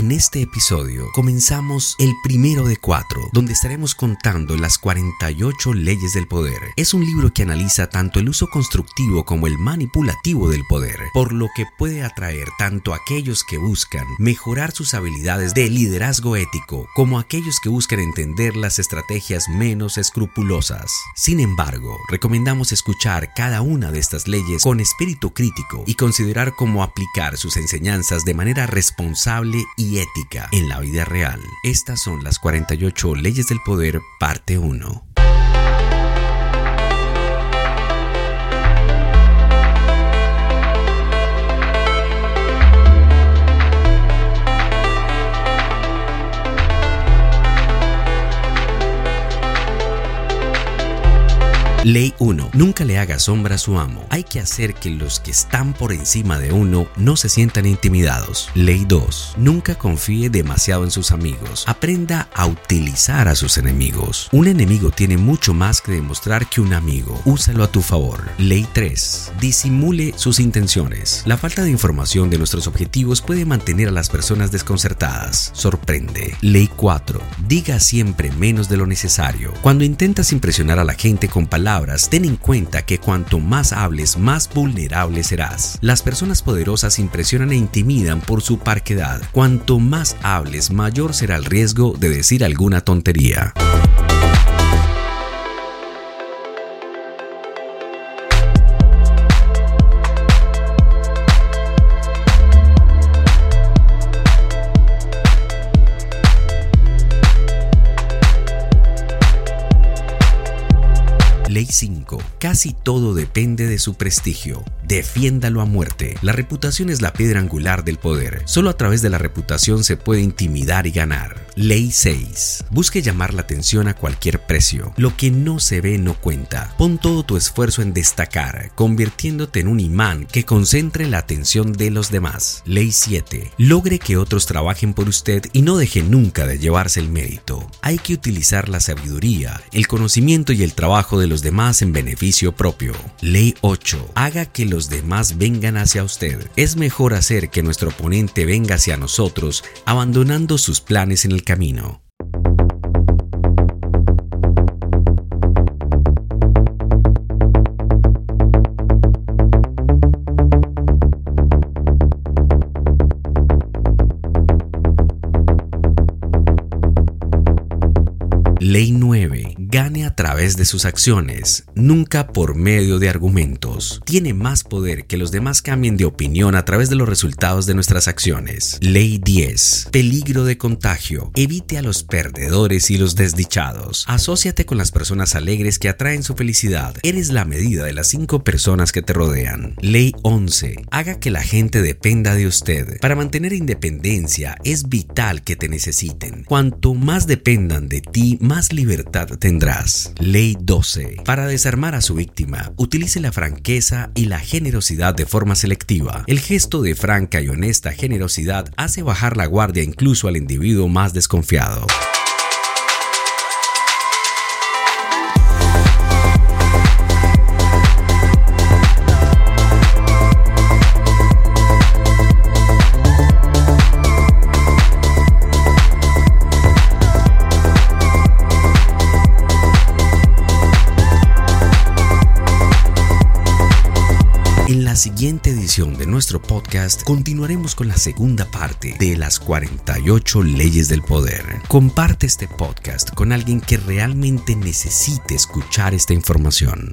En este episodio comenzamos el primero de cuatro, donde estaremos contando las 48 leyes del poder. Es un libro que analiza tanto el uso constructivo como el manipulativo del poder, por lo que puede atraer tanto a aquellos que buscan mejorar sus habilidades de liderazgo ético como a aquellos que buscan entender las estrategias menos escrupulosas. Sin embargo, recomendamos escuchar cada una de estas leyes con espíritu crítico y considerar cómo aplicar sus enseñanzas de manera responsable y ética en la vida real. Estas son las 48 leyes del poder, parte 1. Ley 1. Nunca le haga sombra a su amo. Hay que hacer que los que están por encima de uno no se sientan intimidados. Ley 2. Nunca confíe demasiado en sus amigos. Aprenda a utilizar a sus enemigos. Un enemigo tiene mucho más que demostrar que un amigo. Úsalo a tu favor. Ley 3. Disimule sus intenciones. La falta de información de nuestros objetivos puede mantener a las personas desconcertadas. Sorprende. Ley 4. Diga siempre menos de lo necesario. Cuando intentas impresionar a la gente con palabras, ten en cuenta que cuanto más hables, más vulnerable serás. Las personas poderosas impresionan e intimidan por su parquedad. Cuanto más hables, mayor será el riesgo de decir alguna tontería. Ley 5. Casi todo depende de su prestigio. Defiéndalo a muerte. La reputación es la piedra angular del poder. Solo a través de la reputación se puede intimidar y ganar. Ley 6. Busque llamar la atención a cualquier precio. Lo que no se ve no cuenta. Pon todo tu esfuerzo en destacar, convirtiéndote en un imán que concentre la atención de los demás. Ley 7. Logre que otros trabajen por usted y no deje nunca de llevarse el mérito. Hay que utilizar la sabiduría, el conocimiento y el trabajo de los demás en beneficio propio. Ley 8. Haga que los demás vengan hacia usted. Es mejor hacer que nuestro oponente venga hacia nosotros, abandonando sus planes en el camino. Ley 9 gane a través de sus acciones, nunca por medio de argumentos. Tiene más poder que los demás cambien de opinión a través de los resultados de nuestras acciones. Ley 10. Peligro de contagio. Evite a los perdedores y los desdichados. Asociate con las personas alegres que atraen su felicidad. Eres la medida de las cinco personas que te rodean. Ley 11. Haga que la gente dependa de usted. Para mantener independencia es vital que te necesiten. Cuanto más dependan de ti, más libertad tendrás. Ley 12. Para desarmar a su víctima, utilice la franqueza y la generosidad de forma selectiva. El gesto de franca y honesta generosidad hace bajar la guardia incluso al individuo más desconfiado. En la siguiente edición de nuestro podcast continuaremos con la segunda parte de las 48 leyes del poder. Comparte este podcast con alguien que realmente necesite escuchar esta información.